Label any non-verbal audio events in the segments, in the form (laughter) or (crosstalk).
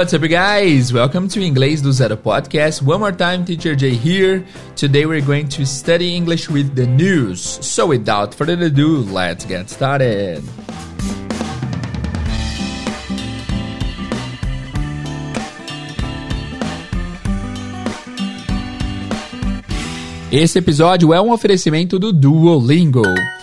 what's up, guys? Welcome to Inglês do Zero podcast. One more time, Teacher Jay here. Today we're going to study English with the news. So, without further ado, let's get started. Esse episódio é um oferecimento do Duolingo.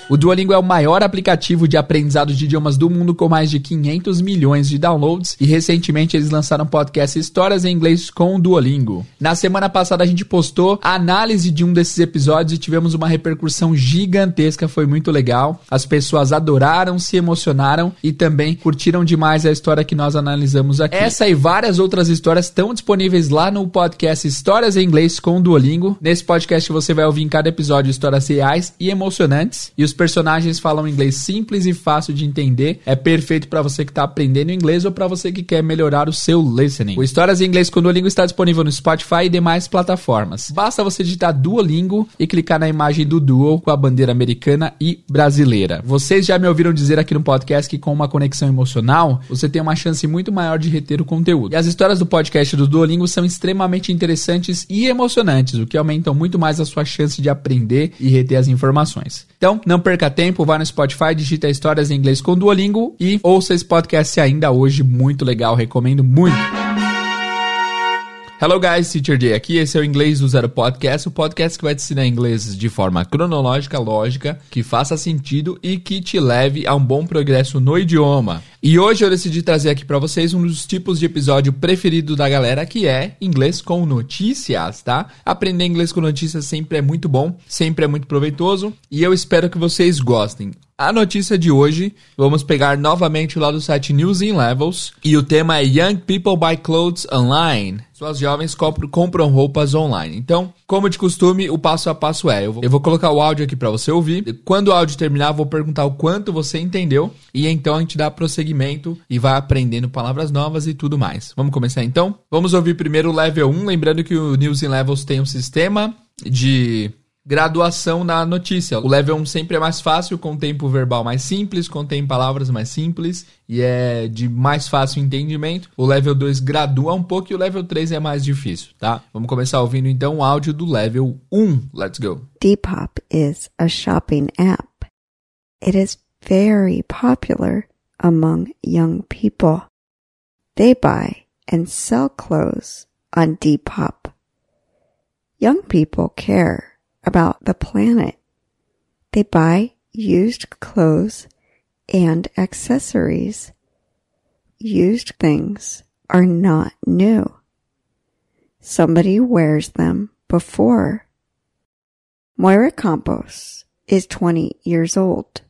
O Duolingo é o maior aplicativo de aprendizado de idiomas do mundo com mais de 500 milhões de downloads e recentemente eles lançaram podcast Histórias em Inglês com o Duolingo. Na semana passada a gente postou a análise de um desses episódios e tivemos uma repercussão gigantesca, foi muito legal. As pessoas adoraram, se emocionaram e também curtiram demais a história que nós analisamos aqui. Essa e várias outras histórias estão disponíveis lá no podcast Histórias em Inglês com o Duolingo. Nesse podcast você vai ouvir em cada episódio histórias reais e emocionantes e os personagens falam inglês simples e fácil de entender. É perfeito para você que está aprendendo inglês ou para você que quer melhorar o seu listening. O Histórias em Inglês com Duolingo está disponível no Spotify e demais plataformas. Basta você digitar Duolingo e clicar na imagem do Duo com a bandeira americana e brasileira. Vocês já me ouviram dizer aqui no podcast que com uma conexão emocional, você tem uma chance muito maior de reter o conteúdo. E as histórias do podcast do Duolingo são extremamente interessantes e emocionantes, o que aumentam muito mais a sua chance de aprender e reter as informações. Então, não perca tempo, vá no Spotify, digita histórias em inglês com Duolingo e ouça esse podcast ainda hoje, muito legal, recomendo muito. Hello guys, Teacher Jay aqui, esse é o Inglês do Zero Podcast, o podcast que vai te ensinar inglês de forma cronológica, lógica, que faça sentido e que te leve a um bom progresso no idioma. E hoje eu decidi trazer aqui para vocês um dos tipos de episódio preferido da galera, que é inglês com notícias, tá? Aprender inglês com notícias sempre é muito bom, sempre é muito proveitoso e eu espero que vocês gostem. A notícia de hoje, vamos pegar novamente lá do site News in Levels e o tema é Young People Buy Clothes Online. Suas jovens compram roupas online. Então, como de costume, o passo a passo é: eu vou, eu vou colocar o áudio aqui para você ouvir. Quando o áudio terminar, eu vou perguntar o quanto você entendeu e então a gente dá prosseguimento e vai aprendendo palavras novas e tudo mais. Vamos começar então? Vamos ouvir primeiro o level 1, lembrando que o News in Levels tem um sistema de graduação na notícia. O level 1 sempre é mais fácil, com tempo verbal mais simples, contém palavras mais simples e é de mais fácil entendimento. O level 2 gradua um pouco e o level 3 é mais difícil, tá? Vamos começar ouvindo então o áudio do level 1. Let's go. Depop is a shopping app. It is very popular among young people. They buy and sell clothes on Depop. Young people care about the planet. They buy used clothes and accessories. Used things are not new. Somebody wears them before. Moira Campos is 20 years old.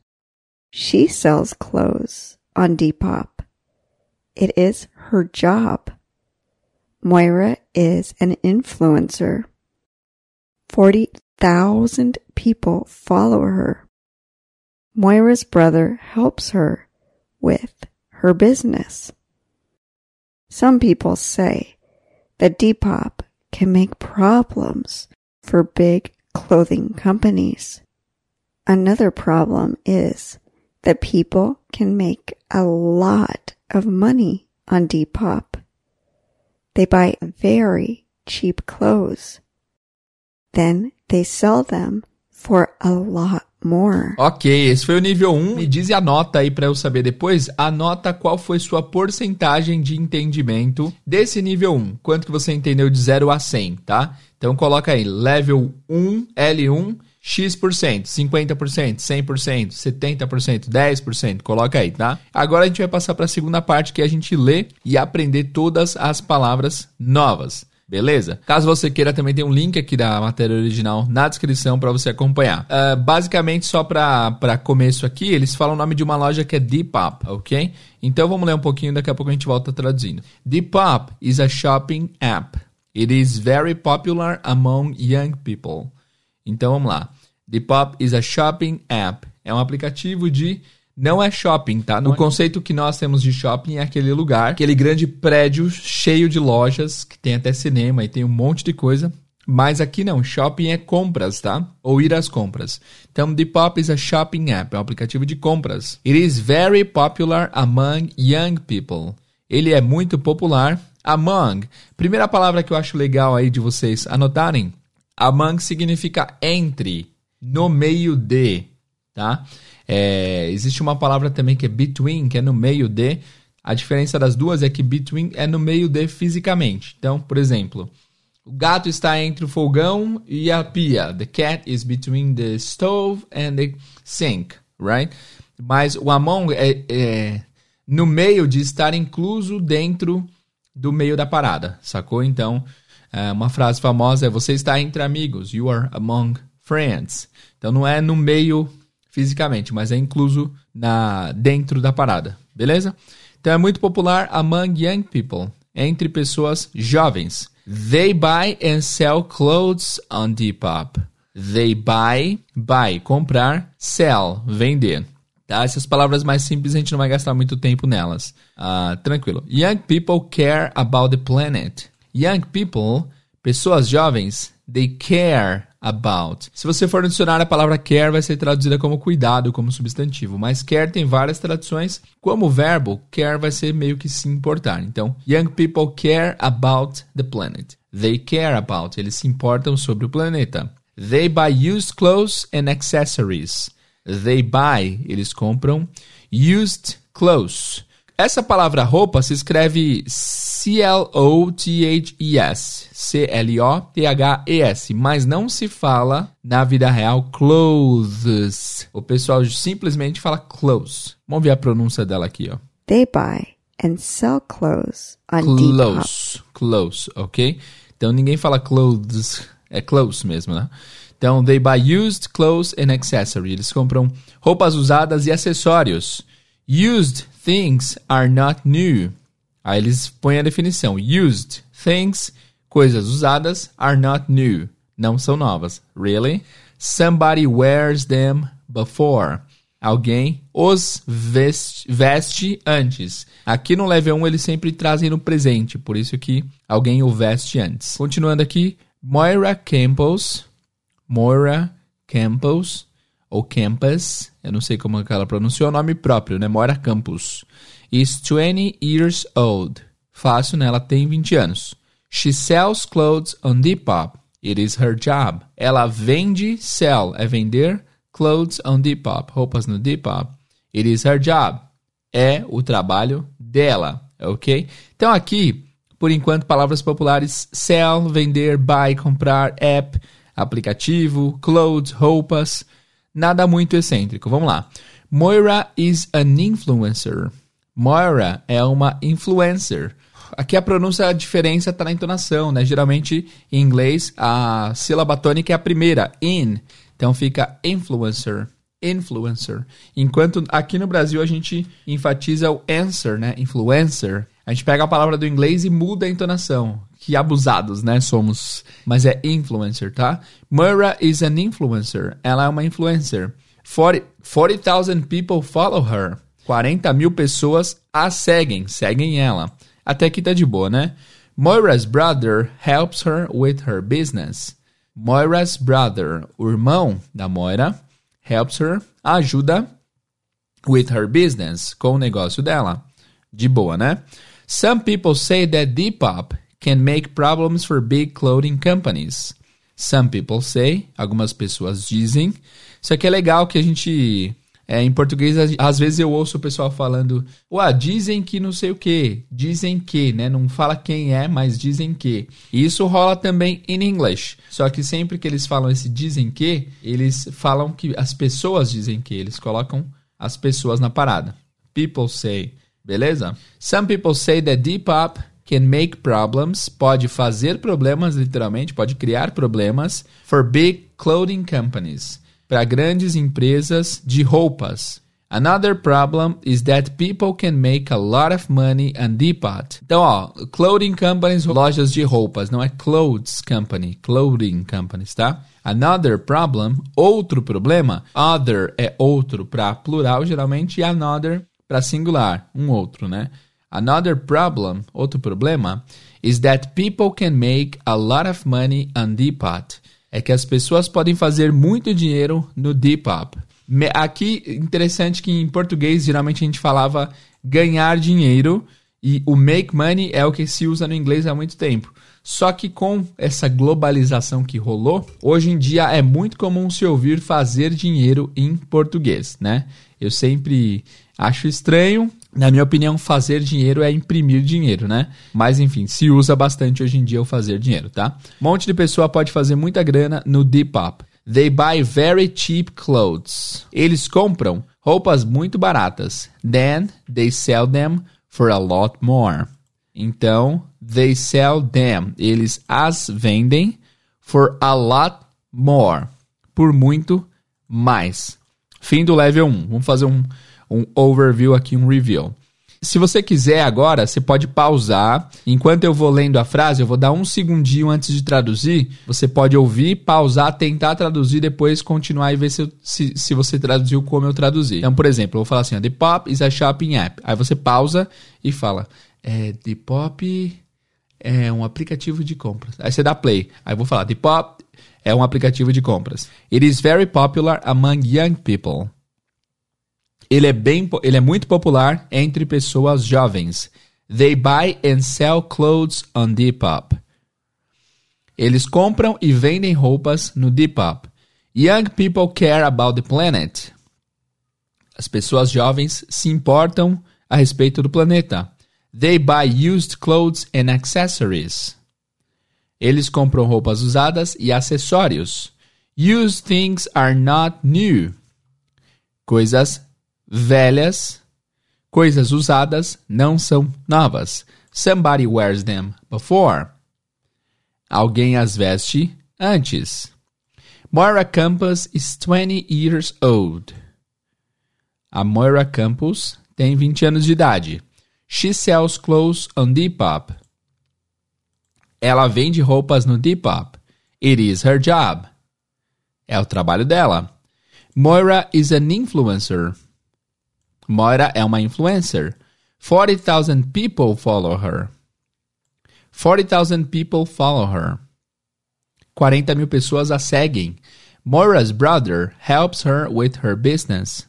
She sells clothes on Depop. It is her job. Moira is an influencer. 40 thousand people follow her. Moira's brother helps her with her business. Some people say that Depop can make problems for big clothing companies. Another problem is that people can make a lot of money on Depop. They buy very cheap clothes. Then they sell them for a lot more. Ok, esse foi o nível 1. Me diz a nota aí para eu saber depois. Anota qual foi sua porcentagem de entendimento desse nível 1. Quanto que você entendeu de 0 a 100, tá? Então coloca aí, level 1, L1, X%, 50%, 100%, 70%, 10%, coloca aí, tá? Agora a gente vai passar para a segunda parte que é a gente lê e aprender todas as palavras novas. Beleza? Caso você queira, também tem um link aqui da matéria original na descrição para você acompanhar. Uh, basicamente, só para começo aqui, eles falam o nome de uma loja que é Depop, ok? Então vamos ler um pouquinho, daqui a pouco a gente volta traduzindo. Depop is a shopping app. It is very popular among young people. Então vamos lá. Depop is a shopping app. É um aplicativo de não é shopping, tá? No conceito que nós temos de shopping é aquele lugar, aquele grande prédio cheio de lojas, que tem até cinema e tem um monte de coisa. Mas aqui não, shopping é compras, tá? Ou ir às compras. Então, Depop is a shopping app, é um aplicativo de compras. It is very popular among young people. Ele é muito popular Among. Primeira palavra que eu acho legal aí de vocês anotarem. Among significa entre, no meio de, tá? É, existe uma palavra também que é between, que é no meio de. A diferença das duas é que between é no meio de fisicamente. Então, por exemplo, o gato está entre o fogão e a pia. The cat is between the stove and the sink, right? Mas o among é, é no meio de estar incluso dentro do meio da parada, sacou? Então, é, uma frase famosa é: Você está entre amigos. You are among friends. Então, não é no meio fisicamente, mas é incluso na dentro da parada, beleza? Então, é muito popular among young people, entre pessoas jovens. They buy and sell clothes on Depop. They buy, buy, comprar, sell, vender. Tá? Essas palavras mais simples a gente não vai gastar muito tempo nelas. Uh, tranquilo. Young people care about the planet. Young people, pessoas jovens, they care about. Se você for no dicionário, a palavra care vai ser traduzida como cuidado, como substantivo. Mas care tem várias traduções. Como verbo, care vai ser meio que se importar. Então, young people care about the planet. They care about. Eles se importam sobre o planeta. They buy used clothes and accessories. They buy, eles compram. Used clothes. Essa palavra roupa se escreve C-L-O-T-H-E-S. C-L-O-T-H-E-S. Mas não se fala na vida real clothes. O pessoal simplesmente fala clothes. Vamos ver a pronúncia dela aqui, ó. They buy and sell clothes on Clothes. Clothes, ok? Então ninguém fala clothes. É clothes mesmo, né? Então, they buy used clothes and accessories. Eles compram roupas usadas e acessórios. Used things are not new. Aí eles põem a definição. Used things, coisas usadas, are not new. Não são novas. Really? Somebody wears them before. Alguém os veste, veste antes. Aqui no level 1 eles sempre trazem no presente, por isso que alguém o veste antes. Continuando aqui, Moira Campos Moira Campos, ou Campus, eu não sei como ela pronunciou o nome próprio, né? Moira Campos. Is 20 years old. Fácil, né? Ela tem 20 anos. She sells clothes on Depop. It is her job. Ela vende, sell, é vender, clothes on Depop, roupas no Depop. It is her job. É o trabalho dela, ok? Então aqui, por enquanto, palavras populares: sell, vender, buy, comprar, app, aplicativo, clothes, roupas, nada muito excêntrico. Vamos lá. Moira is an influencer. Moira é uma influencer. Aqui a pronúncia, a diferença está na entonação, né? Geralmente em inglês a sílaba tônica é a primeira, in. Então fica influencer, influencer. Enquanto aqui no Brasil a gente enfatiza o answer, né? Influencer. A gente pega a palavra do inglês e muda a entonação que abusados, né, somos. Mas é influencer, tá? Mura is an influencer. Ela é uma influencer. 40,000 40, people follow her. 40 mil pessoas a seguem, seguem ela. Até aqui tá de boa, né? Moira's brother helps her with her business. Moira's brother, o irmão da Moira, helps her, ajuda with her business, com o negócio dela. De boa, né? Some people say that Depop can make problems for big clothing companies. Some people say, algumas pessoas dizem. Isso aqui é legal que a gente é, em português, às vezes eu ouço o pessoal falando, ué, dizem que não sei o que, dizem que, né? Não fala quem é, mas dizem que. E isso rola também em inglês. Só que sempre que eles falam esse dizem que, eles falam que as pessoas dizem que, eles colocam as pessoas na parada. People say, beleza? Some people say that Depop can make problems, pode fazer problemas, literalmente, pode criar problemas for big clothing companies, para grandes empresas de roupas. Another problem is that people can make a lot of money on Depot. Então, ó, clothing companies, lojas de roupas, não é clothes company, clothing companies, tá? Another problem, outro problema. Other é outro para plural, geralmente, e another para singular, um outro, né? Another problem, outro problema, is that people can make a lot of money on Depop. É que as pessoas podem fazer muito dinheiro no Depop. Aqui, interessante que em português, geralmente a gente falava ganhar dinheiro E o make money é o que se usa no inglês há muito tempo. Só que com essa globalização que rolou, hoje em dia é muito comum se ouvir fazer dinheiro em português, né? Eu sempre acho estranho. Na minha opinião, fazer dinheiro é imprimir dinheiro, né? Mas enfim, se usa bastante hoje em dia o fazer dinheiro, tá? Um monte de pessoa pode fazer muita grana no Depop. They buy very cheap clothes. Eles compram roupas muito baratas. Then they sell them for a lot more. Então, they sell them. Eles as vendem for a lot more. Por muito mais. Fim do level 1. Vamos fazer um, um overview aqui, um review. Se você quiser agora, você pode pausar. Enquanto eu vou lendo a frase, eu vou dar um segundinho antes de traduzir. Você pode ouvir, pausar, tentar traduzir, depois continuar e ver se, se, se você traduziu como eu traduzi. Então, por exemplo, eu vou falar assim: The Pop is a shopping app. Aí você pausa e fala: é, The Pop é um aplicativo de compras. Aí você dá play. Aí eu vou falar: The Pop é um aplicativo de compras. It is very popular among young people. Ele é, bem, ele é muito popular entre pessoas jovens. They buy and sell clothes on Depop. Eles compram e vendem roupas no Depop. Young people care about the planet. As pessoas jovens se importam a respeito do planeta. They buy used clothes and accessories. Eles compram roupas usadas e acessórios. Used things are not new. Coisas velhas, coisas usadas não são novas. Somebody wears them before. Alguém as veste antes. Moira Campos is 20 years old. A Moira Campos tem 20 anos de idade. She sells clothes on Depop. Ela vende roupas no Depop. It is her job. É o trabalho dela. Moira is an influencer. Moira é uma influencer. 40,000 people follow her. 40,000 people follow her. 40 mil pessoas a seguem. Moira's brother helps her with her business.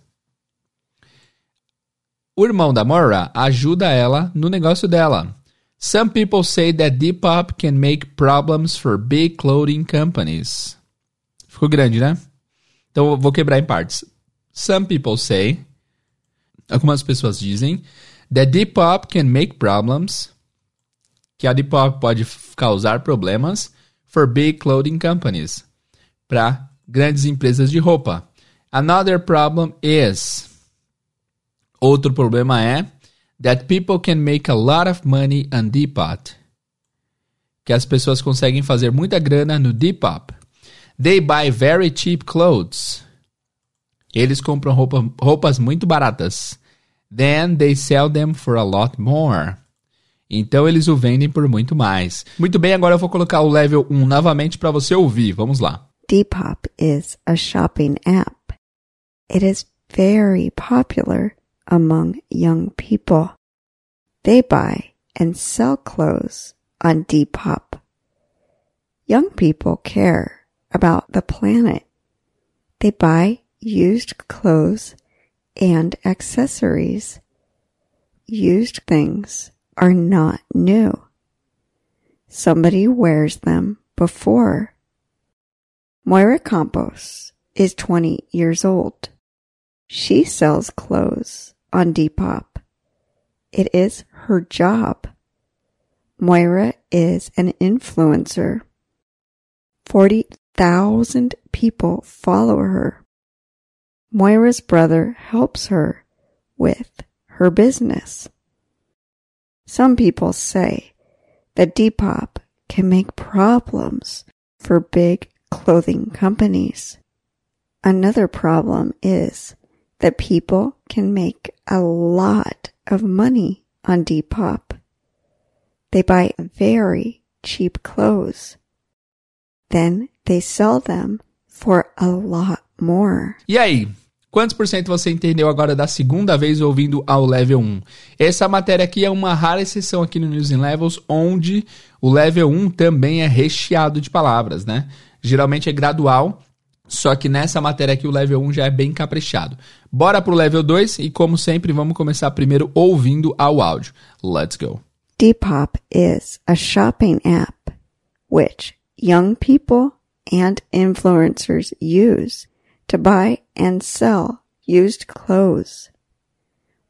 O irmão da Moira ajuda ela no negócio dela. Some people say that Depop can make problems for big clothing companies. Ficou grande, né? Então eu vou quebrar em partes. Some people say Algumas pessoas dizem that Depop can make problems, que a Depop pode causar problemas for big clothing companies, para grandes empresas de roupa. Another problem is Outro problema é that people can make a lot of money on Depop. Que as pessoas conseguem fazer muita grana no Depop. They buy very cheap clothes. Eles compram roupa, roupas muito baratas. Then they sell them for a lot more. Então eles o vendem por muito mais. Muito bem, agora eu vou colocar o level 1 novamente para você ouvir. Vamos lá. Depop is a shopping app. It is very popular among young people. They buy and sell clothes on Depop. Young people care about the planet. They buy used clothes and accessories. Used things are not new. Somebody wears them before. Moira Campos is 20 years old. She sells clothes on Depop. It is her job. Moira is an influencer. 40,000 people follow her. Moira's brother helps her with her business. Some people say that Depop can make problems for big clothing companies. Another problem is that people can make a lot of money on Depop. They buy very cheap clothes. Then they sell them for a lot more. E aí? Quantos por cento você entendeu agora da segunda vez ouvindo ao level 1? Essa matéria aqui é uma rara exceção aqui no News in Levels, onde o level 1 também é recheado de palavras, né? Geralmente é gradual, Só que nessa matéria aqui o level 1 já é bem caprichado. Bora pro level 2 e como sempre vamos começar primeiro ouvindo ao áudio. Let's go. Depop is a shopping app which young people and influencers use to buy and sell used clothes.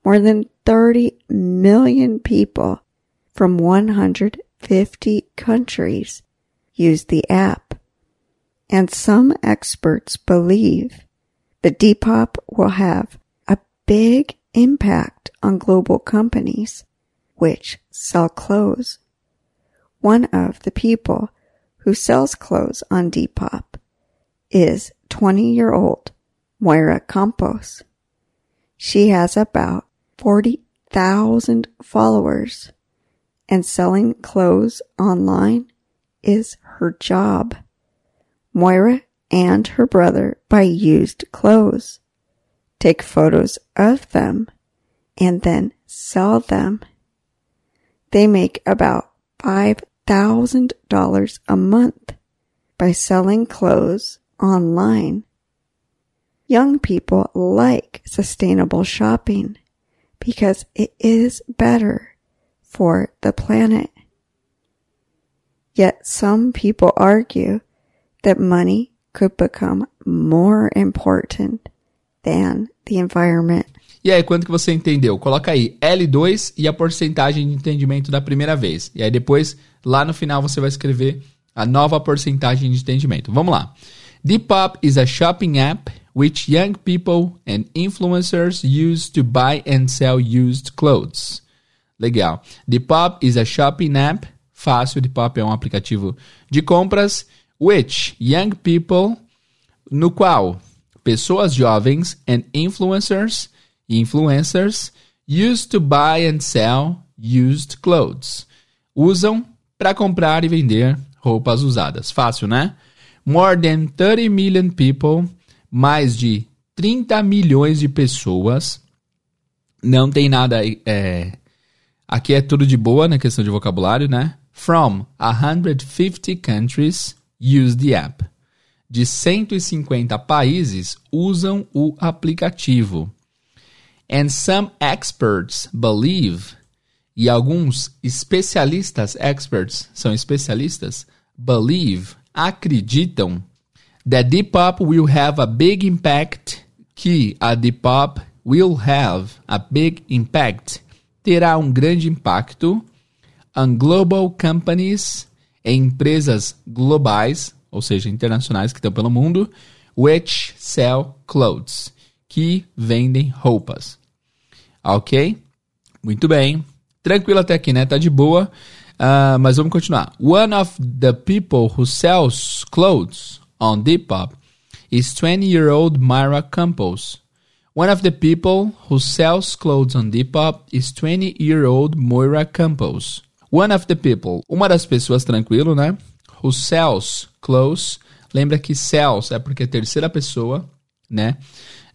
More than 30 million people from 150 countries use the app. And some experts believe that Depop will have a big impact on global companies which sell clothes. One of the people who sells clothes on Depop is 20 year old Moira Campos. She has about 40,000 followers and selling clothes online is her job. Moira and her brother buy used clothes, take photos of them, and then sell them. They make about $5,000 a month by selling clothes online. Young people like sustainable shopping because it is better for the planet. Yet some people argue that money could become more important than the environment. E aí, quanto que você entendeu? Coloca aí L2 e a porcentagem de entendimento da primeira vez. E aí depois, lá no final, você vai escrever a nova porcentagem de entendimento. Vamos lá. Depop is a shopping app which young people and influencers use to buy and sell used clothes. Legal. Depop is a shopping app. Fácil, Depop é um aplicativo de compras. Which young people, no qual pessoas jovens and influencers, influencers use to buy and sell used clothes. Usam para comprar e vender roupas usadas. Fácil, né? More than 30 million people, mais de 30 milhões de pessoas. Não tem nada. É, aqui é tudo de boa na questão de vocabulário, né? From 150 countries use the app. De 150 países usam o aplicativo. And some experts believe, e alguns especialistas, experts são especialistas, believe, acreditam, that Depop will have a big impact, que a Depop will have a big impact, terá um grande impacto on global companies, em empresas globais, ou seja, internacionais que estão pelo mundo, which sell clothes, que vendem roupas. Ok? Muito bem. Tranquilo até aqui, né? Tá de boa. Uh, mas vamos continuar. One of the people who sells clothes on Depop is 20-year-old Myra Campos. One of the people who sells clothes on Depop is 20-year-old Moira Campos. One of the people, uma das pessoas, tranquilo, né? Who sells clothes. Lembra que sells é porque é terceira pessoa, né?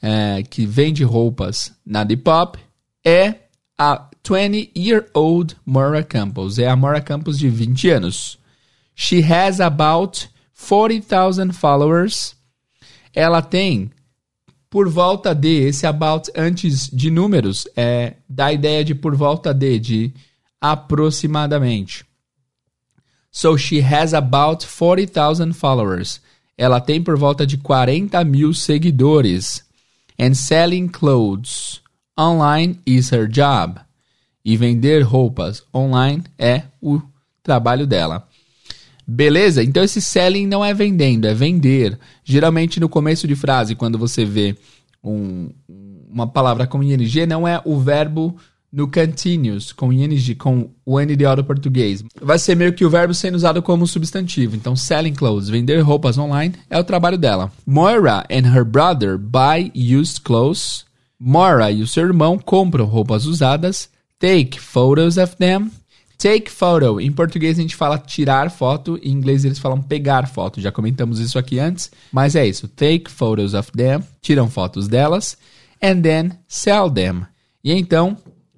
É, que vende roupas na Depop. É a 20-year-old Moira Campos. É a Moira Campos de 20 anos. She has about 40,000 followers. Ela tem por volta de, esse about antes de números, é da ideia de por volta de, de aproximadamente. So she has about 40,000 followers. Ela tem por volta de 40 mil seguidores. And selling clothes online is her job. E vender roupas online é o trabalho dela. Beleza? Então esse selling não é vendendo, é vender. Geralmente no começo de frase, quando você vê um, uma palavra com ing, não é o verbo no continuous, com ing, com o NDO do português. Vai ser meio que o verbo sendo usado como substantivo. Então, selling clothes, vender roupas online, é o trabalho dela. Moira and her brother buy used clothes. Moira e o seu irmão compram roupas usadas. Take photos of them. Take photo. Em português a gente fala tirar foto, em inglês eles falam pegar foto. Já comentamos isso aqui antes, mas é isso. Take photos of them. Tiram fotos delas. And then sell them. E então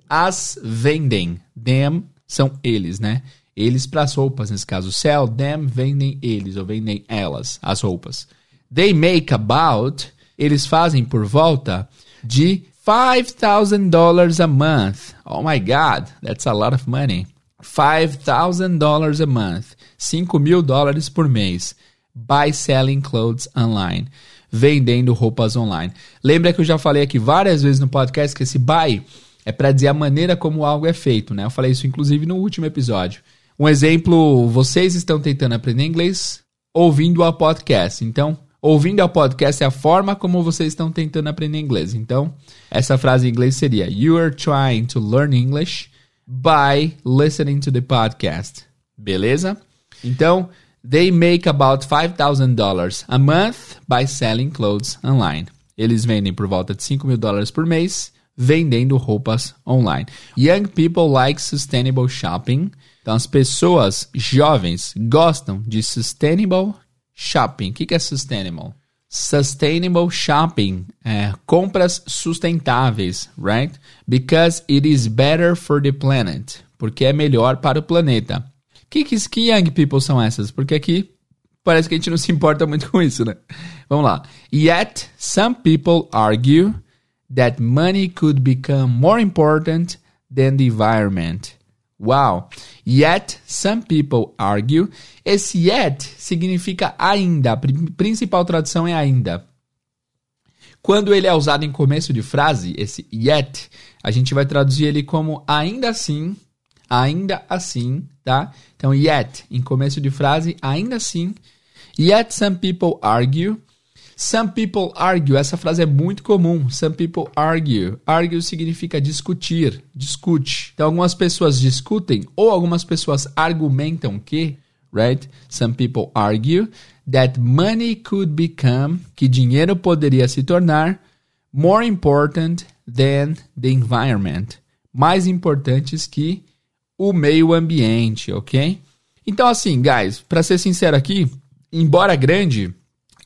as vendem. Them são eles, né? Eles para as roupas, nesse caso. Sell them, vendem eles, ou vendem elas, as roupas. They make about, eles fazem por volta de $5,000 a month. Oh my God, that's a lot of money. $5,000 a month. 5 mil dólares por mês. By selling clothes online. Vendendo roupas online. Lembra que eu já falei aqui várias vezes no podcast que esse buy é para dizer a maneira como algo é feito, né? Eu falei isso inclusive no último episódio. Um exemplo, vocês estão tentando aprender inglês ouvindo a podcast. Então, ouvindo a podcast é a forma como vocês estão tentando aprender inglês. Então, essa frase em inglês seria: You are trying to learn English by listening to the podcast. Beleza? Então, they make about $5,000 a month by selling clothes online. Eles vendem por volta de 5 mil dólares por mês vendendo roupas online. Young people like sustainable shopping. Então, as pessoas jovens gostam de sustainable shopping. O que é sustainable? Sustainable shopping, é, compras sustentáveis, right? Because it is better for the planet. Porque é melhor para o planeta. Que, que, que young people são essas? Porque aqui parece que a gente não se importa muito com isso, né? Vamos lá. Yet, some people argue that money could become more important than the environment. Wow. Yet, some people argue. Esse yet significa ainda. A principal tradução é ainda. Quando ele é usado em começo de frase, esse yet, a gente vai traduzir ele como ainda assim, ainda assim, tá? Então, yet, em começo de frase, ainda assim. Yet some people argue Some people argue. Essa frase é muito comum. Some people argue. Argue significa discutir, discute. Então, algumas pessoas discutem ou algumas pessoas argumentam que, right? Some people argue that money could become, que dinheiro poderia se tornar, more important than the environment. Mais importantes que o meio ambiente, ok? Então, assim, guys, para ser sincero aqui, embora grande,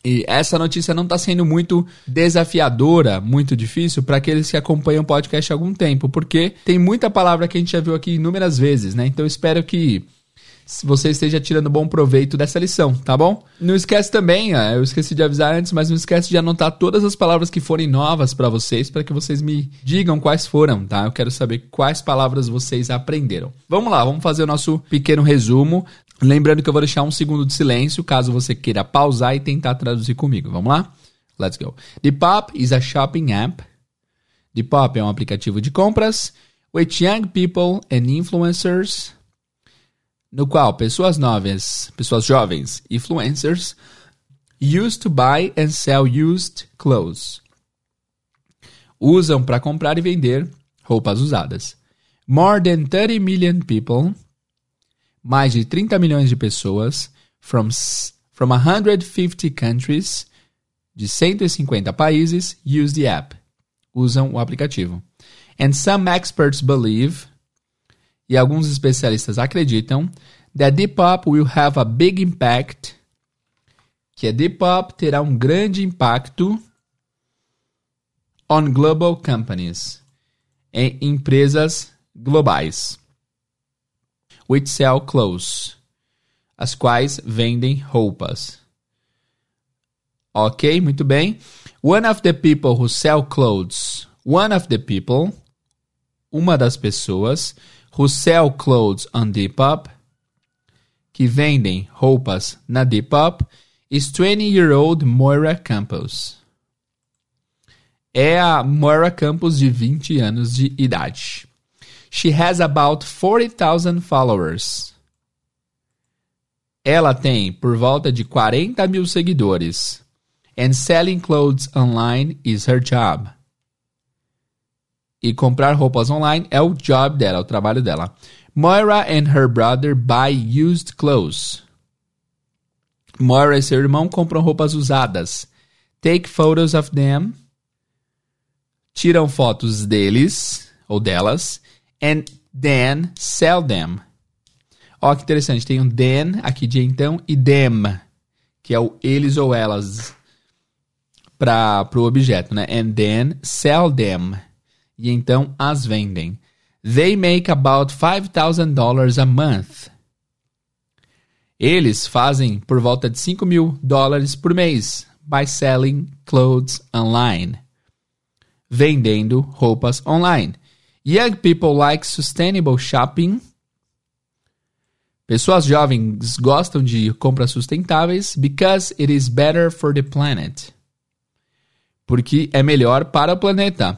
e essa notícia não está sendo muito desafiadora, muito difícil para aqueles que acompanham o podcast há algum tempo, porque tem muita palavra que a gente já viu aqui inúmeras vezes, né? Então espero que você esteja tirando bom proveito dessa lição, tá bom? Não esquece também, eu esqueci de avisar antes, mas não esquece de anotar todas as palavras que forem novas para vocês, para que vocês me digam quais foram, tá? Eu quero saber quais palavras vocês aprenderam. Vamos lá, vamos fazer o nosso pequeno resumo. Lembrando que eu vou deixar um segundo de silêncio caso você queira pausar e tentar traduzir comigo. Vamos lá? Let's go. Depop is a shopping app. Depop é um aplicativo de compras with young people and influencers no qual pessoas novas, pessoas jovens, influencers, used to buy and sell used clothes. Usam para comprar e vender roupas usadas. More than 30 million people, mais de 30 milhões de pessoas, from, from 150 countries, de 150 países, use the app. Usam o aplicativo. And some experts believe e alguns especialistas acreditam that Depop will have a big impact, que a Depop terá um grande impacto on global companies, em empresas globais, which sell clothes, as quais vendem roupas. Ok, muito bem. One of the people who sell clothes, one of the people, uma das pessoas who sell clothes on Depop, que vendem roupas na Depop, is 20-year-old Moira Campos. É a Moira Campos de 20 anos de idade. She has about 40,000 followers. Ela tem por volta de 40 mil seguidores. And selling clothes online is her job. E comprar roupas online é o job dela, é o trabalho dela. Moira and her brother buy used clothes. Moira e seu irmão compram roupas usadas. Take photos of them. Tiram fotos deles ou delas. And then sell them. Ó, que interessante. Tem um then aqui de então e them, que é o eles ou elas para o objeto, né? And then sell them e então as vendem. They make about $5,000 a month. Eles fazem por volta de 5 mil dólares por mês. by selling clothes online. Vendendo roupas online. Young people like sustainable shopping. Pessoas jovens gostam de compras sustentáveis because it is better for the planet. Porque é melhor para o planeta.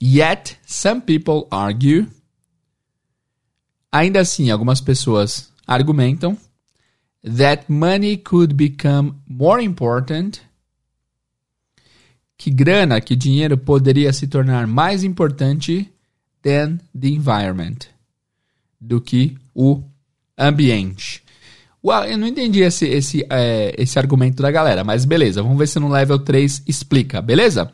Yet, some people argue. Ainda assim, algumas pessoas argumentam that money could become more important. Que grana, que dinheiro poderia se tornar mais importante than the environment. Do que o ambiente. Well, eu não entendi esse, esse, é, esse argumento da galera, mas beleza, vamos ver se no level 3 explica, beleza?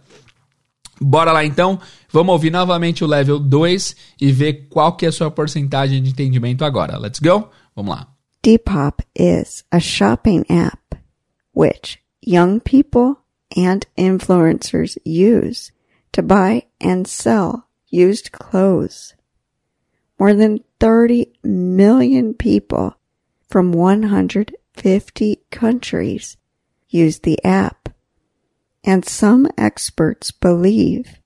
Bora lá então, vamos ouvir novamente o level 2 e ver qual que é a sua porcentagem de entendimento agora. Let's go? Vamos lá. Depop is a shopping app which young people and influencers use to buy and sell used clothes. More than 30 million people from 150 countries use the app. And some experts believe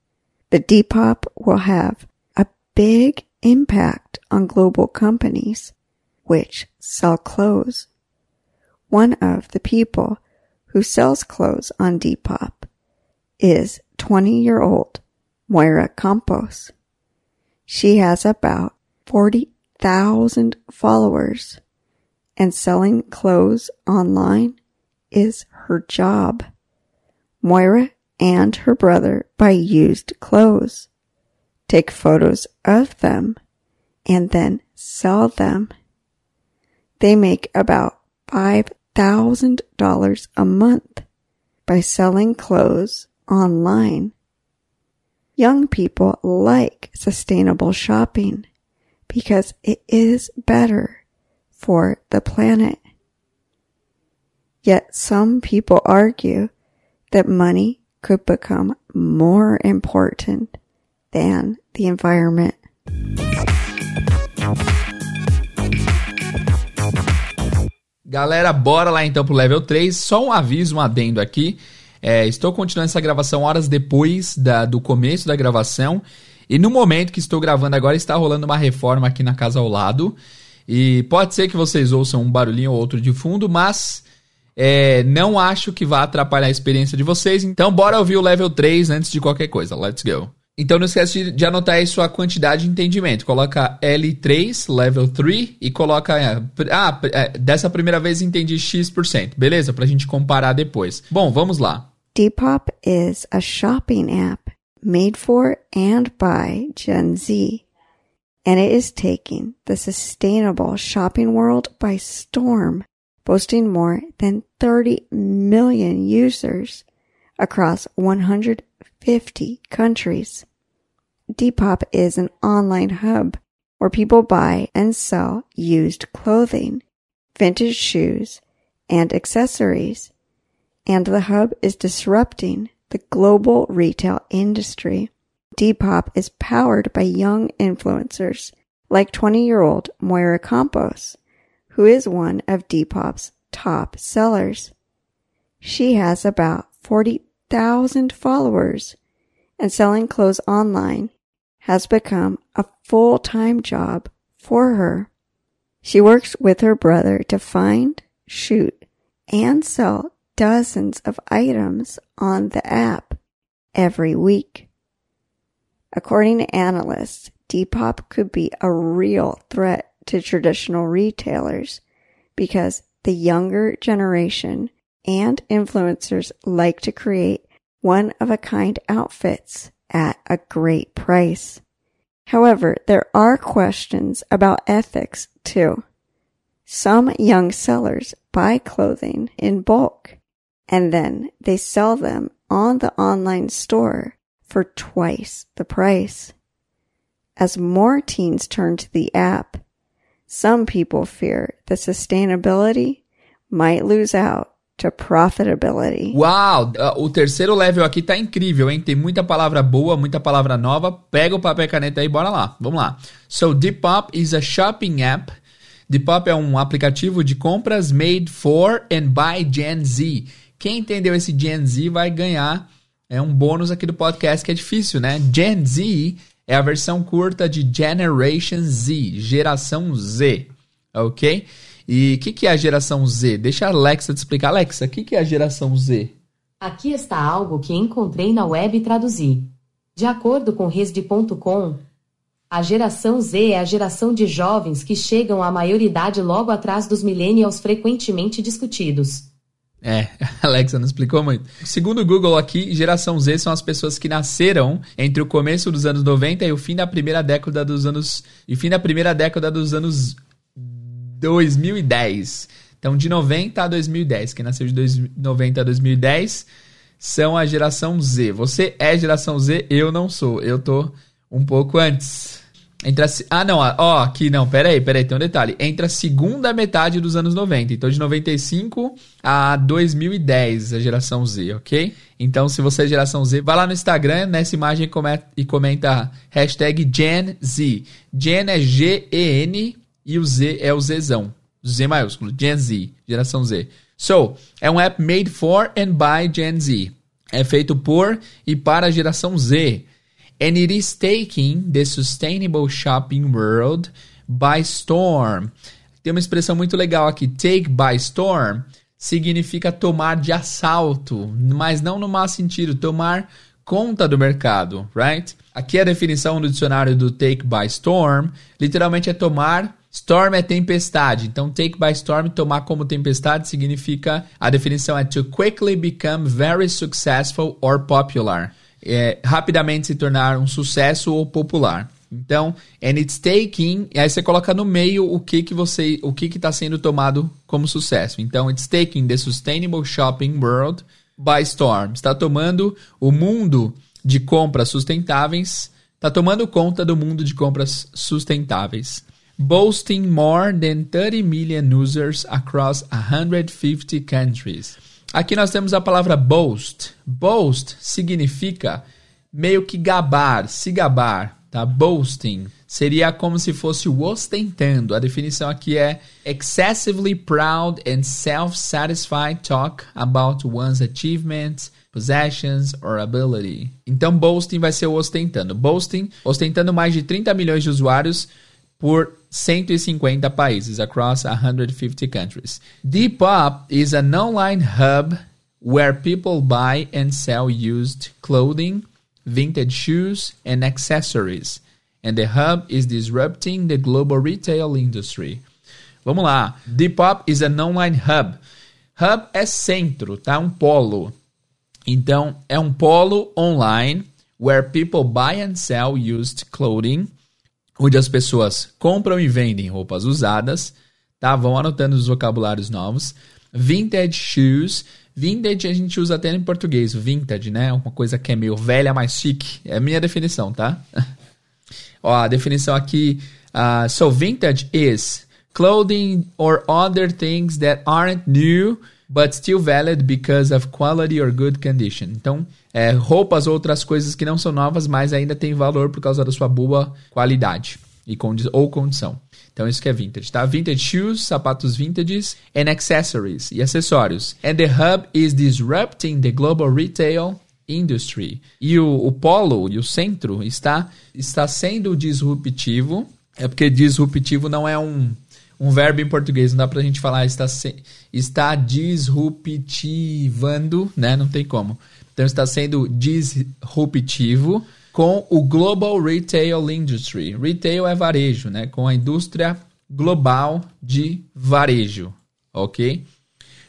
that Depop will have a big impact on global companies which sell clothes. One of the people who sells clothes on Depop is 20 year old Moira Campos. She has about 40,000 followers and selling clothes online is her job. Moira and her brother buy used clothes, take photos of them, and then sell them. They make about $5,000 a month by selling clothes online. Young people like sustainable shopping because it is better for the planet. Yet some people argue that money could become more important than the environment. Galera, bora lá então pro level 3. Só um aviso, um adendo aqui. É, estou continuando essa gravação horas depois da, do começo da gravação. E no momento que estou gravando agora, está rolando uma reforma aqui na casa ao lado. E pode ser que vocês ouçam um barulhinho ou outro de fundo, mas é, não acho que vá atrapalhar a experiência de vocês. Então, bora ouvir o level 3 antes de qualquer coisa. Let's go. Então não esquece de anotar aí sua quantidade de entendimento. Coloca L3, level 3, e coloca. É, ah, é, dessa primeira vez entendi X%. Beleza? Pra gente comparar depois. Bom, vamos lá. Depop is a shopping app made for and by Gen Z, and it is taking the sustainable shopping world by storm, boasting more than 30 million users across 150 countries. Depop is an online hub where people buy and sell used clothing, vintage shoes, and accessories and the hub is disrupting the global retail industry. Depop is powered by young influencers like 20 year old Moira Campos, who is one of Depop's top sellers. She has about 40,000 followers and selling clothes online has become a full-time job for her. She works with her brother to find, shoot, and sell dozens of items on the app every week. According to analysts, Depop could be a real threat to traditional retailers because the younger generation and influencers like to create one of a kind outfits at a great price. However, there are questions about ethics too. Some young sellers buy clothing in bulk and then they sell them on the online store for twice the price. As more teens turn to the app, some people fear that sustainability might lose out to profitability. Uau, uh, o terceiro level aqui tá incrível, hein? Tem muita palavra boa, muita palavra nova. Pega o papel e caneta aí, bora lá. Vamos lá. So Depop is a shopping app. Depop é um aplicativo de compras made for and by Gen Z Quem entendeu esse Gen Z vai ganhar é um bônus aqui do podcast que é difícil, né? Gen Z é a versão curta de Generation Z, geração Z, ok? E o que, que é a geração Z? Deixa a Alexa te explicar. Alexa, o que, que é a geração Z? Aqui está algo que encontrei na web e traduzi. De acordo com resde.com, a geração Z é a geração de jovens que chegam à maioridade logo atrás dos millennials frequentemente discutidos. É, (laughs) Alexa não explicou muito. Segundo o Google aqui, geração Z são as pessoas que nasceram entre o começo dos anos 90 e o fim da primeira década dos anos e fim da primeira década dos anos 2010. Então, de 90 a 2010. Quem nasceu de 90 a 2010 são a geração Z. Você é geração Z, eu não sou. Eu tô um pouco antes. Entre a, ah, não, ó, aqui não, peraí, peraí, tem um detalhe. Entre a segunda metade dos anos 90, então de 95 a 2010, a geração Z, ok? Então, se você é geração Z, vai lá no Instagram, nessa imagem e comenta hashtag Gen Z. Gen é G-E-N e o Z é o Zzão. Z maiúsculo, Gen Z, geração Z. So, é um app made for and by Gen Z. É feito por e para a geração Z. And it is taking the sustainable shopping world by storm. Tem uma expressão muito legal aqui, take by storm, significa tomar de assalto, mas não no mau sentido, tomar conta do mercado, right? Aqui a definição do dicionário do take by storm, literalmente é tomar Storm é tempestade, então take by storm, tomar como tempestade, significa a definição é to quickly become very successful or popular. É, rapidamente se tornar um sucesso ou popular. Então, and it's taking, e aí você coloca no meio o que que você, o que que está sendo tomado como sucesso. Então, it's taking the sustainable shopping world by storm. Está tomando o mundo de compras sustentáveis, está tomando conta do mundo de compras sustentáveis boasting more than 30 million users across 150 countries. Aqui nós temos a palavra boast. Boast significa meio que gabar, se gabar, tá? Boasting seria como se fosse o ostentando. A definição aqui é excessively proud and self-satisfied talk about one's achievements, possessions or ability. Então boasting vai ser o ostentando. Boasting, ostentando mais de 30 milhões de usuários por 150 países across 150 countries. Depop is an online hub where people buy and sell used clothing, vintage shoes, and accessories. And the hub is disrupting the global retail industry. Vamos lá. Depop is an online hub. Hub é centro, tá? Um polo. Então, é um polo online where people buy and sell used clothing, onde as pessoas compram e vendem roupas usadas, tá? Vão anotando os vocabulários novos. Vintage shoes. Vintage a gente usa até em português, vintage, né? Uma coisa que é meio velha, mais chique. É a minha definição, tá? (laughs) Ó, a definição aqui. Uh, so, vintage is clothing or other things that aren't new but still valid because of quality or good condition. Então, é, roupas ou outras coisas que não são novas, mas ainda têm valor por causa da sua boa qualidade e condi ou condição. Então isso que é vintage, tá? Vintage shoes, sapatos vintages and accessories e acessórios. And the hub is disrupting the global retail industry. E o, o polo e o centro está está sendo disruptivo. É porque disruptivo não é um um verbo em português, não dá pra gente falar está se, está disruptivando, né? Não tem como. Então está sendo disruptivo com o Global Retail Industry. Retail é varejo, né? Com a indústria global de varejo, ok?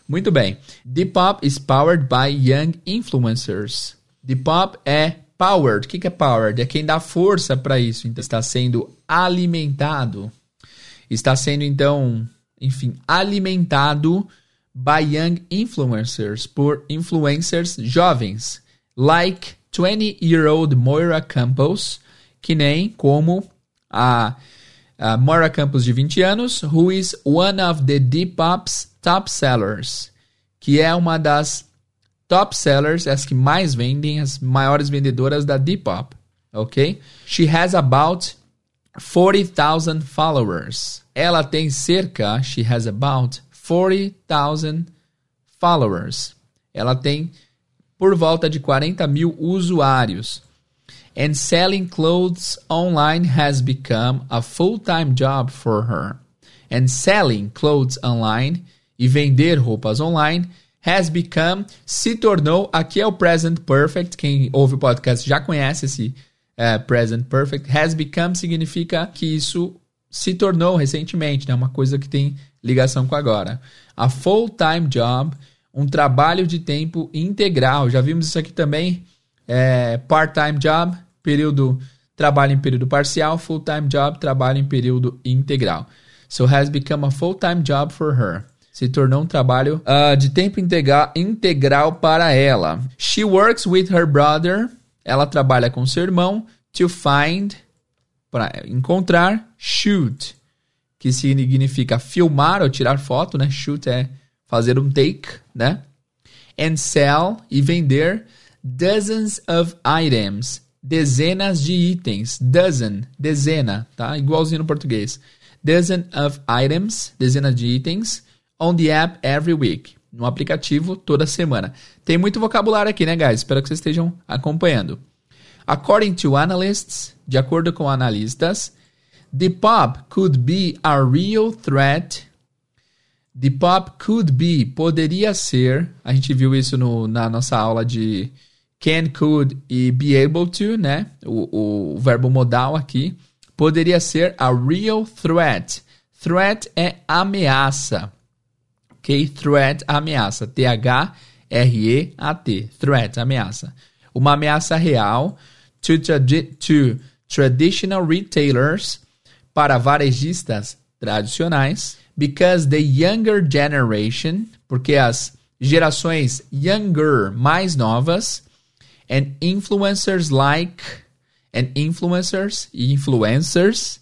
Muito bem. Depop is powered by young influencers. Depop é powered. O que é powered? É quem dá força para isso. Então está sendo alimentado. Está sendo então, enfim, alimentado by young influencers, por influencers jovens, like 20-year-old Moira Campos, que nem como a, a Moira Campos de 20 anos, who is one of the Depop's top sellers, que é uma das top sellers, as que mais vendem, as maiores vendedoras da Depop, ok? She has about 40,000 followers. Ela tem cerca, she has about 40,000 followers. ela tem por volta de 40 mil usuários. And selling clothes online has become a full-time job for her. And selling clothes online e vender roupas online has become, se tornou, aqui é o present perfect, quem ouve o podcast já conhece esse uh, present perfect, has become significa que isso se tornou recentemente, né? Uma coisa que tem ligação com agora. A full-time job, um trabalho de tempo integral. Já vimos isso aqui também. É, part-time job, período trabalho em período parcial, full-time job, trabalho em período integral. So has become a full-time job for her se tornou um trabalho uh, de tempo integral, integral para ela. She works with her brother. Ela trabalha com seu irmão to find para encontrar shoot, que significa filmar ou tirar foto, né? Shoot é fazer um take, né? And sell e vender dozens of items, dezenas de itens, dozen, dezena, tá? Igualzinho no português. Dozen of items, dezenas de itens on the app every week. No aplicativo toda semana. Tem muito vocabulário aqui, né, guys? Espero que vocês estejam acompanhando. According to analysts, de acordo com analistas, the pop could be a real threat. The pop could be, poderia ser. A gente viu isso no, na nossa aula de can, could e be able to, né? O, o verbo modal aqui. Poderia ser a real threat. Threat é ameaça ok? Threat, ameaça. T-H-R-E-A-T. Threat, ameaça. Uma ameaça real to, tradi to traditional retailers, para varejistas tradicionais, because the younger generation, porque as gerações younger, mais novas, and influencers like, and influencers, influencers,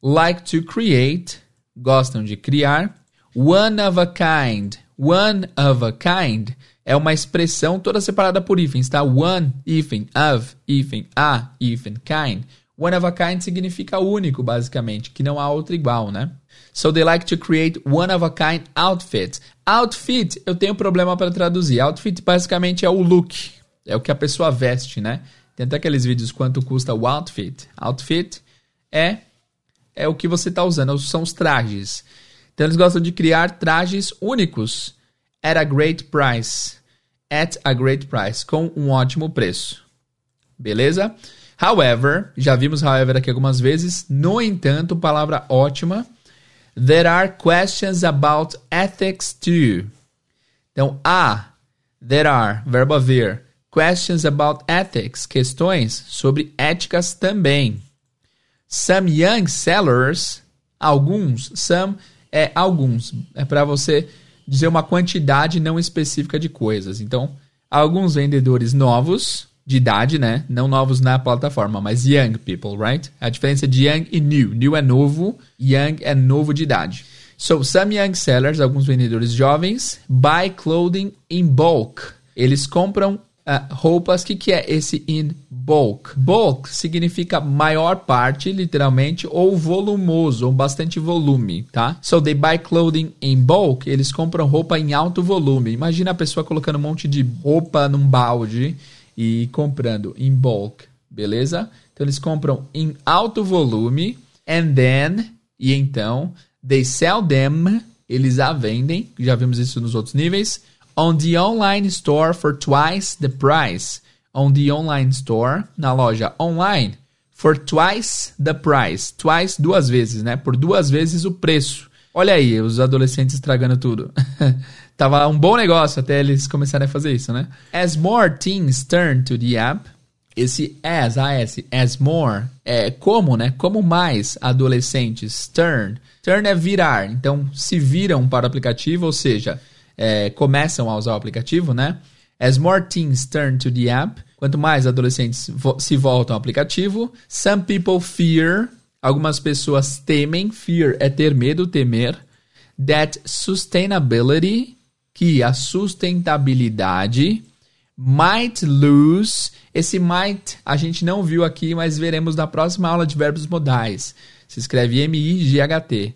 like to create, gostam de criar, One of a kind. One of a kind é uma expressão toda separada por hífens, tá? One, hífen, of, hífen, a, hífen, kind. One of a kind significa único, basicamente, que não há outro igual, né? So they like to create one of a kind outfits. Outfit, eu tenho problema para traduzir. Outfit basicamente é o look, é o que a pessoa veste, né? Tem até aqueles vídeos quanto custa o outfit. Outfit é é o que você está usando, são os trajes. Então eles gostam de criar trajes únicos at a great price. At a great price, com um ótimo preço. Beleza? However, já vimos however aqui algumas vezes. No entanto, palavra ótima. There are questions about ethics too. Então, há, there are, verbo haver, questions about ethics, questões sobre éticas também. Some young sellers, alguns, some é alguns. É para você dizer uma quantidade não específica de coisas. Então, alguns vendedores novos de idade, né? Não novos na plataforma, mas young people, right? A diferença de young e new. New é novo, young é novo de idade. So, some young sellers, alguns vendedores jovens, buy clothing in bulk. Eles compram uh, roupas, o que, que é esse in bulk? Bulk significa maior parte, literalmente, ou volumoso, ou bastante volume, tá? So they buy clothing in bulk, eles compram roupa em alto volume. Imagina a pessoa colocando um monte de roupa num balde e comprando in bulk, beleza? Então eles compram em alto volume, and then, e então, they sell them, eles a vendem, já vimos isso nos outros níveis, on the online store for twice the price. On the online store, na loja online, for twice the price. Twice, duas vezes, né? Por duas vezes o preço. Olha aí, os adolescentes estragando tudo. (laughs) Tava um bom negócio até eles começarem a fazer isso, né? As more teens turn to the app, esse as, as, as more, é como, né? Como mais adolescentes turn. Turn é virar, então se viram para o aplicativo, ou seja, é, começam a usar o aplicativo, né? As more teens turn to the app, quanto mais adolescentes vo se voltam ao aplicativo, some people fear, algumas pessoas temem, fear é ter medo, temer, that sustainability, que a sustentabilidade might lose, esse might a gente não viu aqui, mas veremos na próxima aula de verbos modais. Se escreve M-I-G-H-T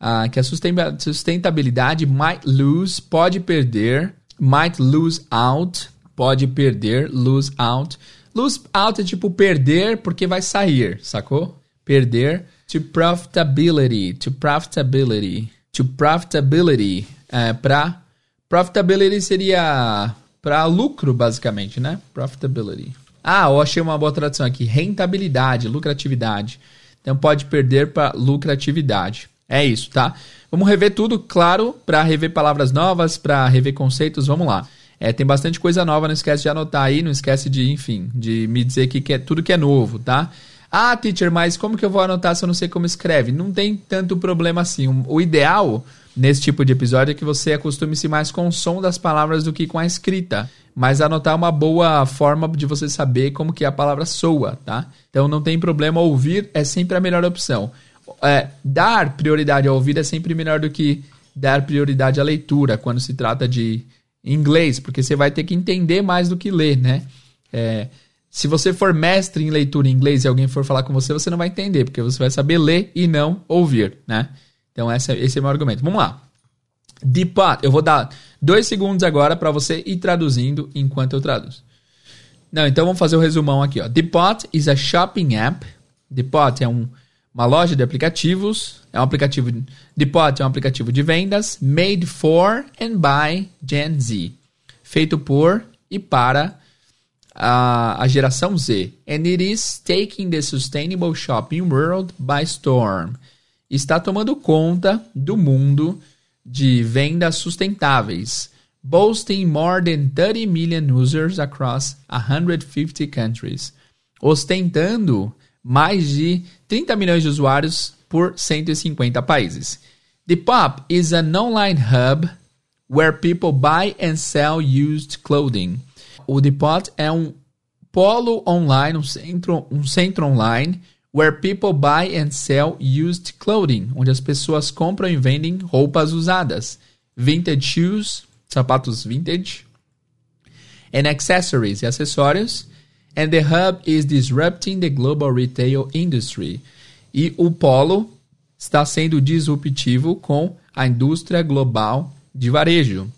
uh, que a sustentabilidade might lose, pode perder might lose out, pode perder, lose out. Lose out é tipo perder porque vai sair, sacou? Perder. To profitability, to profitability, to profitability. É, pra, profitability seria para lucro, basicamente, né? Profitability. Ah, eu achei uma boa tradução aqui. Rentabilidade, lucratividade. Então pode perder para lucratividade. É isso, tá? Vamos rever tudo, claro, para rever palavras novas, para rever conceitos. Vamos lá. É, tem bastante coisa nova, não esquece de anotar aí, não esquece de, enfim, de me dizer que, é tudo que é novo, tá? Ah, teacher, mas como que eu vou anotar se eu não sei como escreve? Não tem tanto problema assim. O ideal nesse tipo de episódio é que você acostume-se mais com o som das palavras do que com a escrita. Mas anotar é uma boa forma de você saber como que a palavra soa, tá? Então não tem problema, ouvir é sempre a melhor opção. É, dar prioridade ao ouvir é sempre melhor do que dar prioridade à leitura quando se trata de inglês, porque você vai ter que entender mais do que ler, né? É, se você for mestre em leitura em inglês e alguém for falar com você, você não vai entender, porque você vai saber ler e não ouvir, né? Então esse é, o meu argumento. Vamos lá. Depot. Eu vou dar dois segundos agora para você ir traduzindo enquanto eu traduzo. Não, então vamos fazer o resumão aqui. Ó. Depot is a shopping app. Depot é um, uma loja de aplicativos. É um aplicativo. Depot é um aplicativo de vendas made for and by Gen Z, feito por e para a, a geração Z. And it is taking the sustainable shopping world by storm. Está tomando conta do mundo de vendas sustentáveis, boasting more than 30 million users across 150 countries, ostentando mais de 30 milhões de usuários por 150 países. The Pop is an online hub where people buy and sell used clothing. O Depot é um polo online, um centro, um centro online where people buy and sell used clothing, onde as pessoas compram e vendem roupas usadas, vintage shoes, sapatos vintage, and accessories e acessórios. And the hub is disrupting the global retail industry. E o polo está sendo disruptivo com a indústria global de varejo.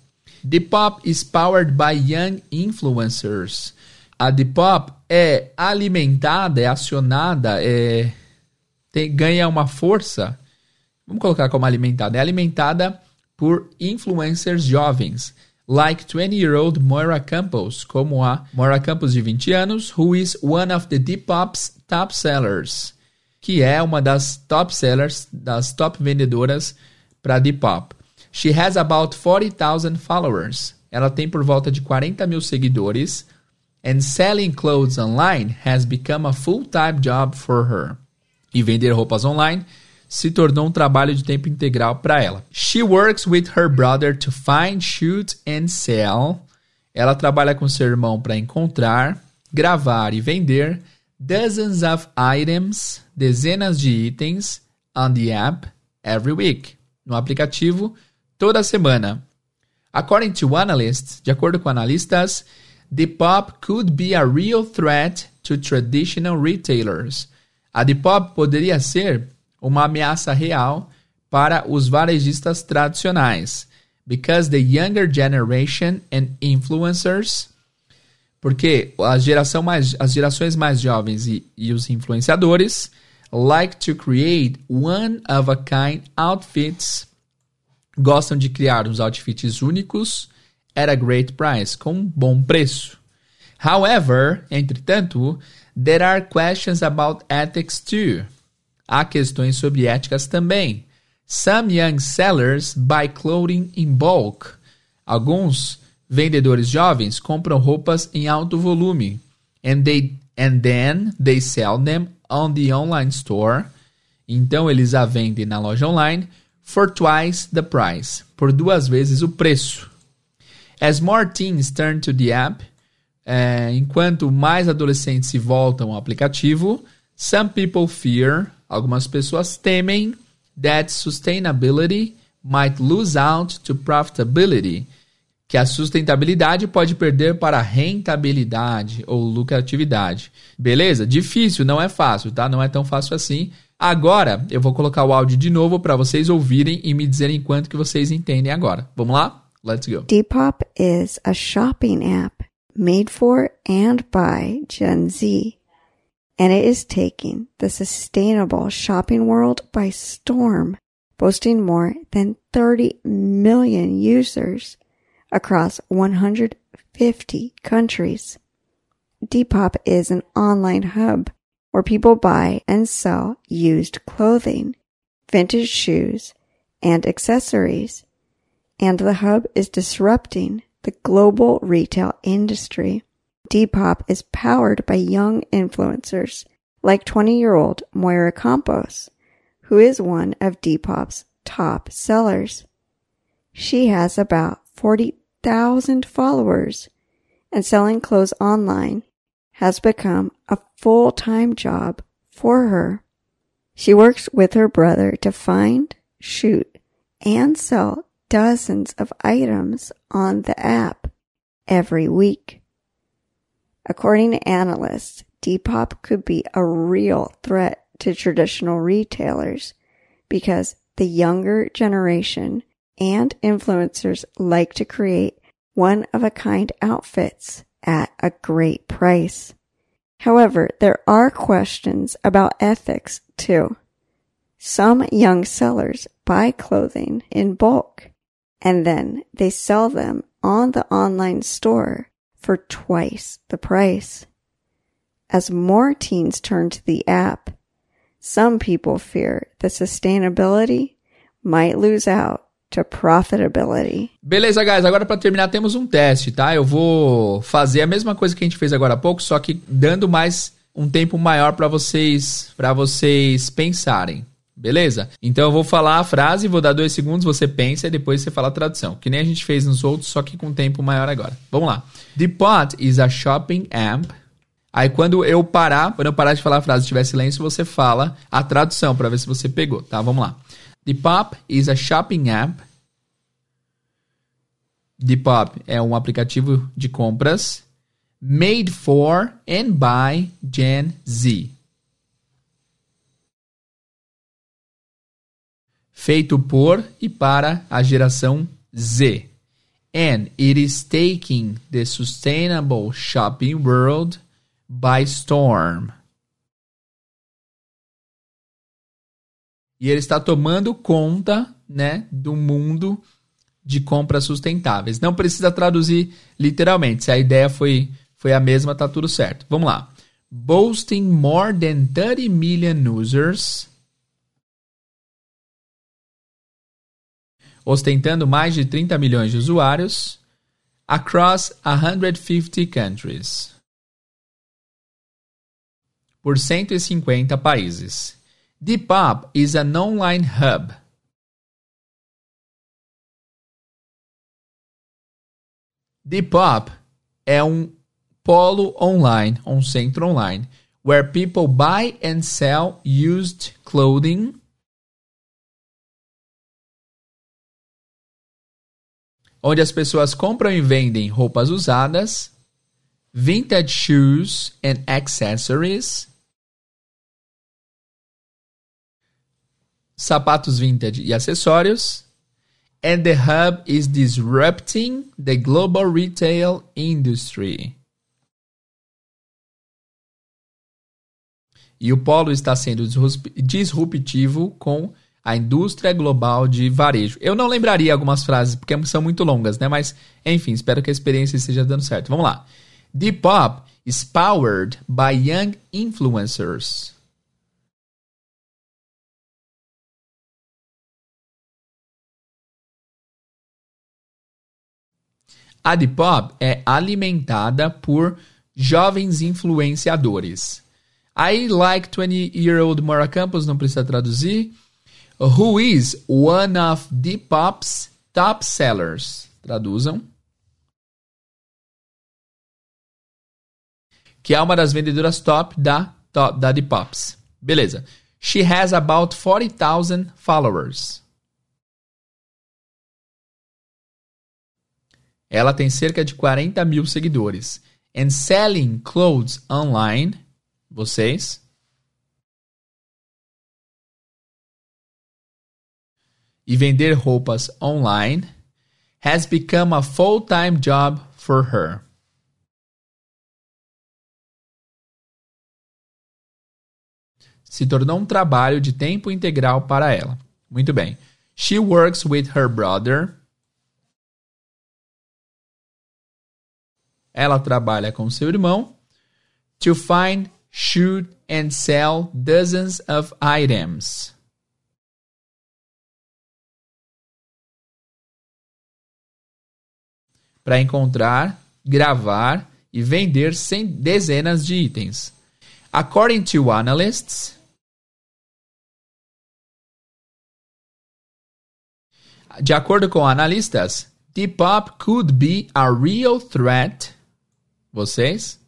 Depop is powered by young influencers a Depop é alimentada, é acionada, é, tem, ganha uma força. Vamos colocar como alimentada. É alimentada por influencers jovens, like 20-year-old Moira Campos, como a Moira Campos de 20 anos, who is one of the Depop's top sellers, que é uma das top sellers, das top vendedoras para Depop. She has about 40,000 followers. Ela tem por volta de 40 mil seguidores and selling clothes online has become a full-time job for her. E vender roupas online se tornou um trabalho de tempo integral para ela. She works with her brother to find, shoot and sell. Ela trabalha com seu irmão para encontrar, gravar e vender dozens of items, dezenas de itens on the app every week, no aplicativo toda semana. According to analysts, de acordo com analistas, Depop could be a real threat to traditional retailers. A Depop poderia ser uma ameaça real para os varejistas tradicionais, because the younger generation and influencers, porque a geração mais, as gerações mais jovens e, e os influenciadores like to create one of a kind outfits, gostam de criar uns outfits únicos at a great price, com um bom preço. However, entretanto, there are questions about ethics too. Há questões sobre éticas também. Some young sellers buy clothing in bulk. Alguns vendedores jovens compram roupas em alto volume. And, they, and then they sell them on the online store. Então eles a vendem na loja online for twice the price, por duas vezes o preço. As more teens turn to the app, é, enquanto mais adolescentes se voltam ao aplicativo, some people fear, algumas pessoas temem, that sustainability might lose out to profitability, que a sustentabilidade pode perder para rentabilidade ou lucratividade. Beleza? Difícil, não é fácil, tá? Não é tão fácil assim. Agora, eu vou colocar o áudio de novo para vocês ouvirem e me dizerem quanto que vocês entendem agora. Vamos lá? Let's go. Depop is a shopping app made for and by Gen Z, and it is taking the sustainable shopping world by storm, boasting more than 30 million users across 150 countries. Depop is an online hub where people buy and sell used clothing, vintage shoes, and accessories. And the hub is disrupting the global retail industry. Depop is powered by young influencers like 20 year old Moira Campos, who is one of Depop's top sellers. She has about 40,000 followers and selling clothes online has become a full-time job for her. She works with her brother to find, shoot, and sell dozens of items on the app every week. According to analysts, Depop could be a real threat to traditional retailers because the younger generation and influencers like to create one of a kind outfits at a great price. However, there are questions about ethics too. Some young sellers buy clothing in bulk and then they sell them on the online store for twice the price. As more teens turn to the app, some people fear the sustainability might lose out to profitability. Beleza, guys. Agora para terminar temos um teste, tá? Eu vou fazer a mesma coisa que a gente fez agora há pouco, só que dando mais um tempo maior para vocês, para vocês pensarem. Beleza? Então eu vou falar a frase, vou dar dois segundos, você pensa e depois você fala a tradução. Que nem a gente fez nos outros, só que com tempo maior agora. Vamos lá. The pot is a shopping app. Aí quando eu parar, quando eu parar de falar a frase e tiver silêncio, você fala a tradução para ver se você pegou, tá? Vamos lá. Depop is a shopping app. Depop é um aplicativo de compras made for and by Gen Z. Feito por e para a geração Z. And it is taking the sustainable shopping world by storm. E ele está tomando conta, né, do mundo de compras sustentáveis. Não precisa traduzir literalmente. Se a ideia foi, foi a mesma, tá tudo certo. Vamos lá. Boasting more than 30 million users. Ostentando mais de 30 milhões de usuários. Across 150 countries. Por 150 países. Depop is an online hub. Depop é um polo online, um centro online, where people buy and sell used clothing. Onde as pessoas compram e vendem roupas usadas, vintage shoes and accessories sapatos vintage e acessórios. And the hub is disrupting the global retail industry. E o polo está sendo disruptivo com a indústria global de varejo. Eu não lembraria algumas frases porque são muito longas, né? Mas, enfim, espero que a experiência esteja dando certo. Vamos lá. Depop is powered by young influencers. A Depop é alimentada por jovens influenciadores. I like 20-year-old Mora Campos, não precisa traduzir. Who is one of Depop's top sellers? Traduzam. Que é uma das vendedoras top da, top, da Depops. Beleza. She has about 40,000 followers. Ela tem cerca de 40 mil seguidores. And selling clothes online, vocês. E vender roupas online has become a full-time job for her. Se tornou um trabalho de tempo integral para ela. Muito bem. She works with her brother. Ela trabalha com seu irmão to find, shoot and sell dozens of items. Para encontrar, gravar e vender dezenas de itens. According to analysts, de acordo com analistas, Depop could be a real threat. Vocês?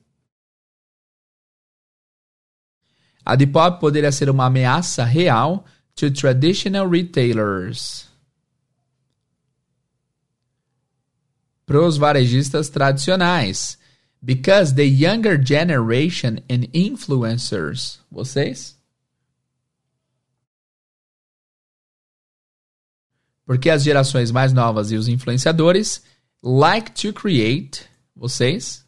A Depop poderia ser uma ameaça real to traditional retailers. Para os varejistas tradicionais. Because the younger generation and influencers. Vocês? Porque as gerações mais novas e os influenciadores like to create, vocês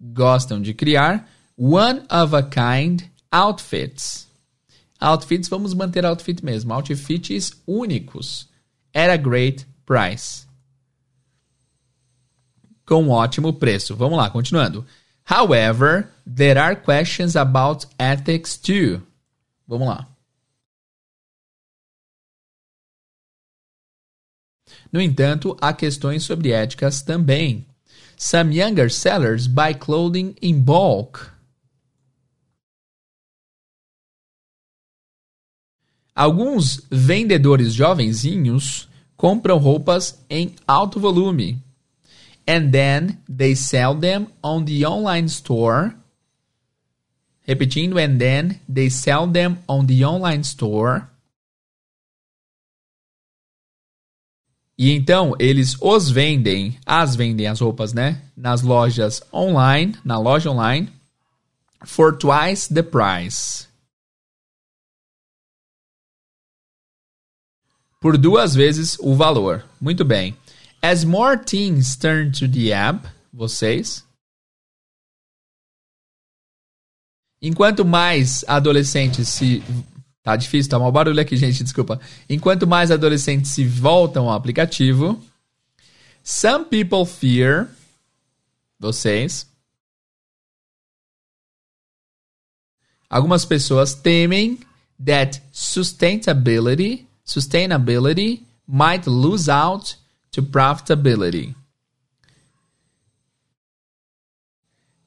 gostam de criar one of a kind outfits. Outfits, vamos manter outfit mesmo, outfits únicos at a great price. Com um ótimo preço. Vamos lá, continuando. However, there are questions about ethics too. Vamos lá. No entanto, há questões sobre éticas também. Some younger sellers buy clothing in bulk. Alguns vendedores jovenzinhos compram roupas em alto volume. And then they sell them on the online store. Repetindo, and then they sell them on the online store. E então eles os vendem, as vendem as roupas, né? Nas lojas online, na loja online, for twice the price. Por duas vezes o valor. Muito bem. As more teens turn to the app, vocês. Enquanto mais adolescentes se Tá difícil, tá mal barulho aqui, gente, desculpa. Enquanto mais adolescentes se voltam ao aplicativo, some people fear vocês. Algumas pessoas temem that sustainability, sustainability might lose out to profitability.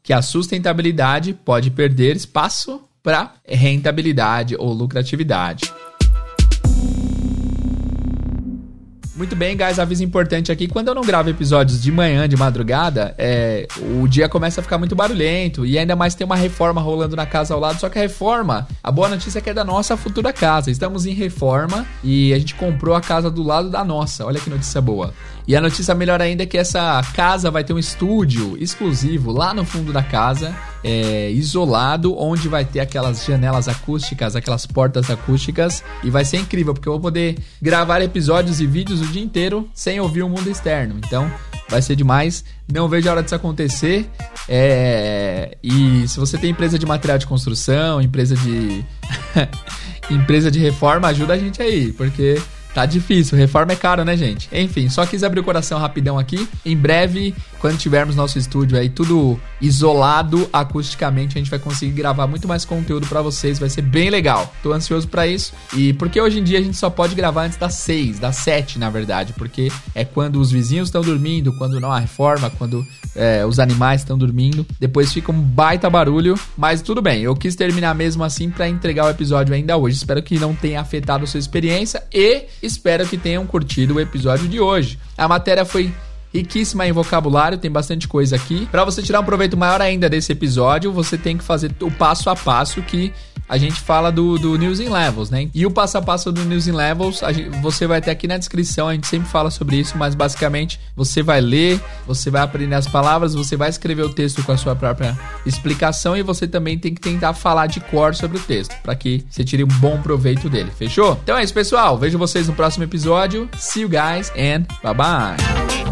Que a sustentabilidade pode perder espaço para rentabilidade ou lucratividade. Muito bem, guys, aviso importante aqui. Quando eu não gravo episódios de manhã, de madrugada, é, o dia começa a ficar muito barulhento. E ainda mais tem uma reforma rolando na casa ao lado. Só que a reforma, a boa notícia é que é da nossa futura casa. Estamos em reforma e a gente comprou a casa do lado da nossa. Olha que notícia boa. E a notícia melhor ainda é que essa casa vai ter um estúdio exclusivo lá no fundo da casa, é, isolado, onde vai ter aquelas janelas acústicas, aquelas portas acústicas. E vai ser incrível, porque eu vou poder gravar episódios e vídeos o dia inteiro sem ouvir o mundo externo. Então, vai ser demais. Não vejo a hora disso acontecer. É, e se você tem empresa de material de construção, empresa de. (laughs) empresa de reforma, ajuda a gente aí, porque Tá difícil, reforma é caro, né, gente? Enfim, só quis abrir o coração rapidão aqui. Em breve, quando tivermos nosso estúdio aí tudo isolado acusticamente, a gente vai conseguir gravar muito mais conteúdo para vocês, vai ser bem legal. Tô ansioso para isso. E porque hoje em dia a gente só pode gravar antes das 6, das 7, na verdade, porque é quando os vizinhos estão dormindo, quando não há reforma, quando é, os animais estão dormindo. Depois fica um baita barulho, mas tudo bem. Eu quis terminar mesmo assim para entregar o episódio ainda hoje. Espero que não tenha afetado a sua experiência e Espero que tenham curtido o episódio de hoje. A matéria foi riquíssima em vocabulário, tem bastante coisa aqui. Para você tirar um proveito maior ainda desse episódio, você tem que fazer o passo a passo que a gente fala do, do News in Levels, né? E o passo a passo do News in Levels, gente, você vai ter aqui na descrição, a gente sempre fala sobre isso, mas basicamente você vai ler, você vai aprender as palavras, você vai escrever o texto com a sua própria explicação e você também tem que tentar falar de cor sobre o texto, para que você tire um bom proveito dele, fechou? Então é isso, pessoal. Vejo vocês no próximo episódio. See you guys and bye bye.